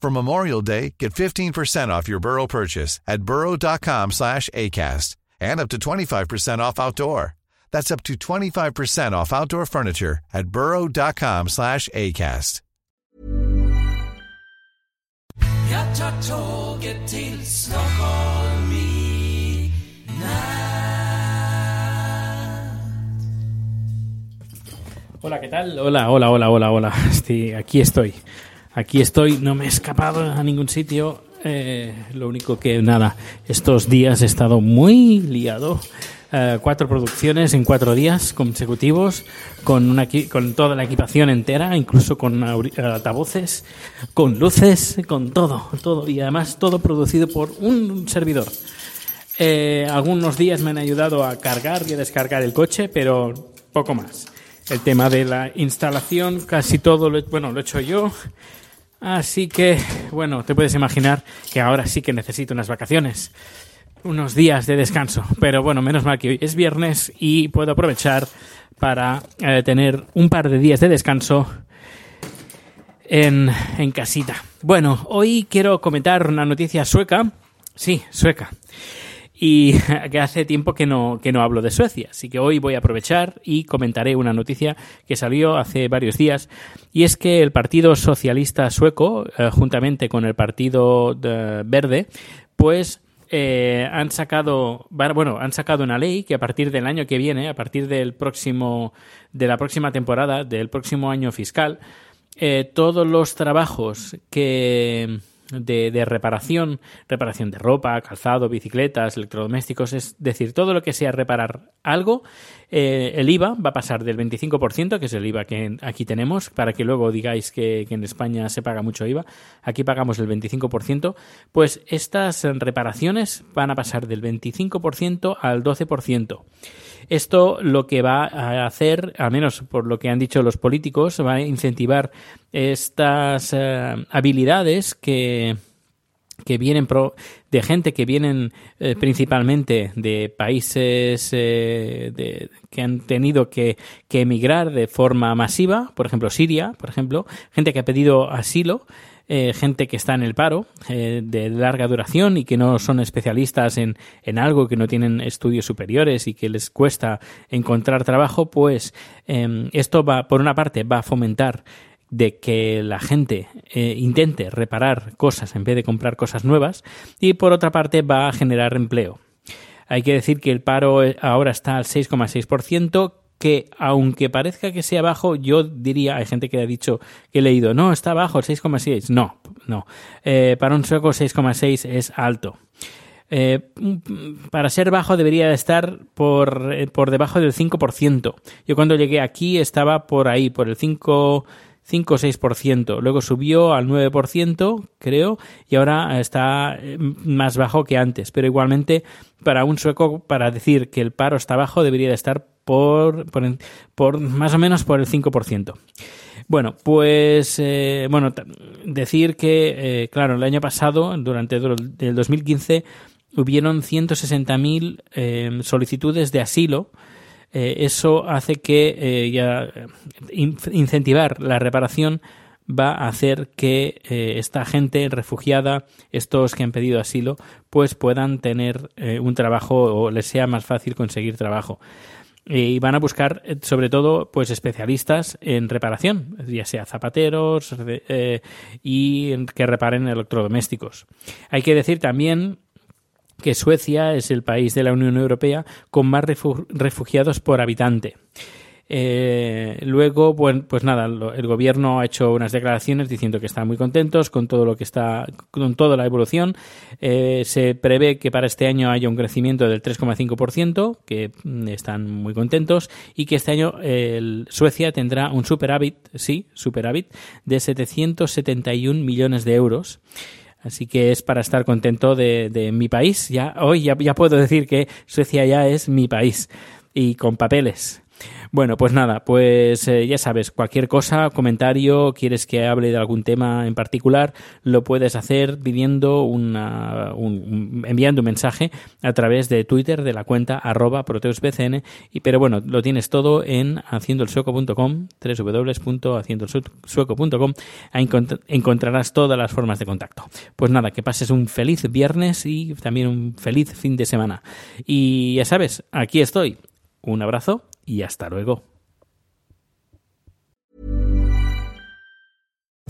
For Memorial Day, get 15% off your Burrow purchase at burrow.com slash ACAST and up to 25% off outdoor. That's up to 25% off outdoor furniture at burrow.com slash ACAST. Hola, ¿qué tal? Hola, hola, hola, hola, hola. Estoy, aquí estoy. Aquí estoy, no me he escapado a ningún sitio. Eh, lo único que, nada, estos días he estado muy liado. Eh, cuatro producciones en cuatro días consecutivos, con, una, con toda la equipación entera, incluso con altavoces, con luces, con todo, todo. Y además todo producido por un servidor. Eh, algunos días me han ayudado a cargar y a descargar el coche, pero poco más. El tema de la instalación, casi todo lo, bueno, lo he hecho yo. Así que, bueno, te puedes imaginar que ahora sí que necesito unas vacaciones. Unos días de descanso. Pero bueno, menos mal que hoy es viernes y puedo aprovechar para eh, tener un par de días de descanso en, en casita. Bueno, hoy quiero comentar una noticia sueca. Sí, sueca. Y que hace tiempo que no, que no hablo de Suecia. Así que hoy voy a aprovechar y comentaré una noticia que salió hace varios días. Y es que el Partido Socialista Sueco, eh, juntamente con el Partido de- Verde, pues eh, han sacado bueno han sacado una ley que a partir del año que viene a partir del próximo de la próxima temporada del próximo año fiscal eh, todos los trabajos que de, reparación, reparación de ropa, calzado, bicicletas, electrodomésticos, es decir, todo lo que sea reparar algo, eh, el IVA va a pasar del 25%, que es el IVA que aquí tenemos, para que luego digáis que, que en España se paga mucho IVA, aquí pagamos el 25%, pues estas reparaciones van a pasar del 25% al 12%. Esto lo que va a hacer, al menos por lo que han dicho los políticos, va a incentivar estas eh, habilidades que, que vienen pro- de gente que vienen eh, principalmente de países eh, de- que han tenido que, emigrar de forma masiva, por ejemplo Siria, por ejemplo, gente que ha pedido asilo, eh, gente que está en el paro de larga duración y que no son especialistas en, en algo, que no tienen estudios superiores y que les cuesta encontrar trabajo, pues eh, esto va, por una parte, va a fomentar de que la gente eh, intente reparar cosas en vez de comprar cosas nuevas y por otra parte va a generar empleo. Hay que decir que el paro eh, ahora está al 6,6%, que aunque parezca que sea bajo, yo diría, hay gente que ha dicho que he leído, no, está bajo el 6,6. No, no. Eh, para un sueco 6,6 es alto. Para ser bajo debería de estar por, por debajo del 5%. Yo cuando llegué aquí estaba por ahí, por el 5, 5 o 6%. Luego subió al 9%, creo, y ahora está eh, más bajo que antes. Pero igualmente, para un sueco, para decir que el paro está bajo, debería de estar por, por, más o menos por el 5%. Bueno, pues eh, bueno, decir que, eh, claro, el año pasado, durante el del 2015, hubieron 160.000 eh, solicitudes de asilo. Eh, eso hace que eh, ya in- incentivar la reparación va a hacer que eh, esta gente refugiada, estos que han pedido asilo, pues puedan tener un trabajo o les sea más fácil conseguir trabajo. Y van a buscar sobre todo pues especialistas en reparación ya sea zapateros y que reparen electrodomésticos. Hay que decir también que Suecia es el país de la Unión Europea con más refu- refugiados por habitante Eh, luego, pues nada, el gobierno ha hecho unas declaraciones diciendo que están muy contentos con todo lo que está, con toda la evolución. Eh, se prevé que para este año haya un crecimiento del 3,5%, que mm, están muy contentos, y que este año Suecia tendrá un superávit, sí, superávit, de 771 millones de euros. Así que es para estar contento de, mi país. Ya hoy ya puedo decir que Suecia ya es mi país y con papeles. Bueno, pues nada, pues eh, ya sabes, cualquier cosa, comentario, quieres que hable de algún tema en particular, lo puedes hacer pidiendo un, enviando un mensaje a través de Twitter de la cuenta arroba proteusbcn, y, pero bueno, lo tienes todo en haciendoelsueco.com, www.haciendoelsueco.com, ahí encontrarás todas las formas de contacto. Pues nada, que pases un feliz viernes y también un feliz fin de semana. Y ya sabes, aquí estoy. Un abrazo y hasta luego.